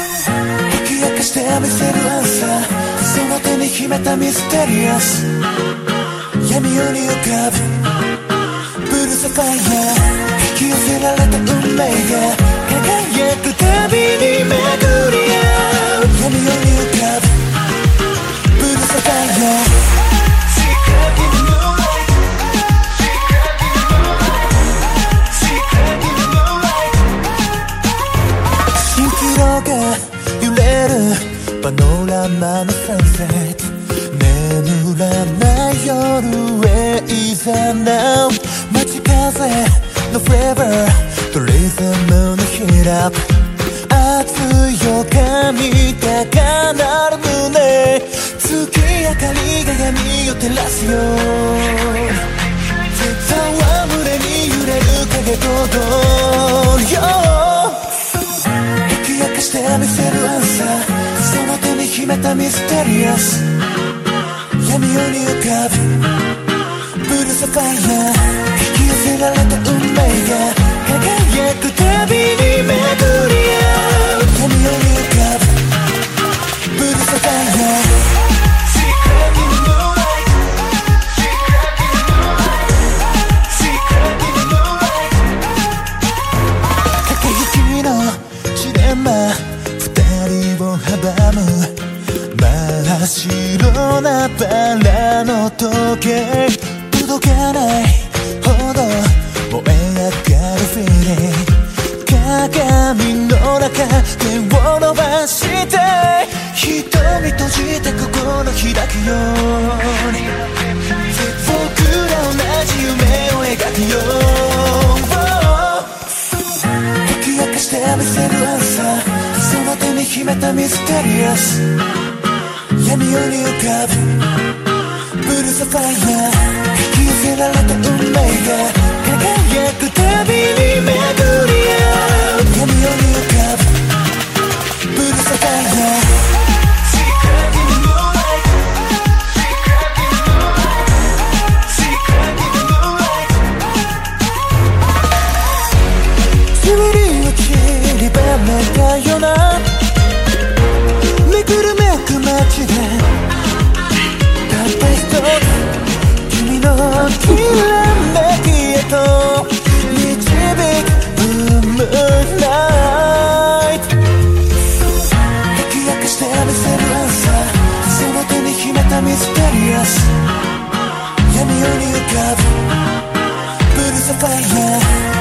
解き明かしてみせるアンサーその手に秘めたミステるパノラマのサンセット眠らない夜へいざなう街風のフレーバーとリズムのヒーアップめたミステリアス。闇夜に浮かぶ。ブルーサファイア引き寄せられた運命が。輝くたびに巡り合う。闇夜に浮かぶ。ブルーサファイア二人を阻む。白なバラの時計届かないほど燃え上がるフィーリング鏡の中手を伸ばして瞳閉じて心開くように僕ら同じ夢を描くよ解き明かしてみせるアンサー。その手に秘めたミステリアス。闇夜に浮かぶブルーサファイア引き寄せられた運命が Yes, Yummy only a cup Birds of fire.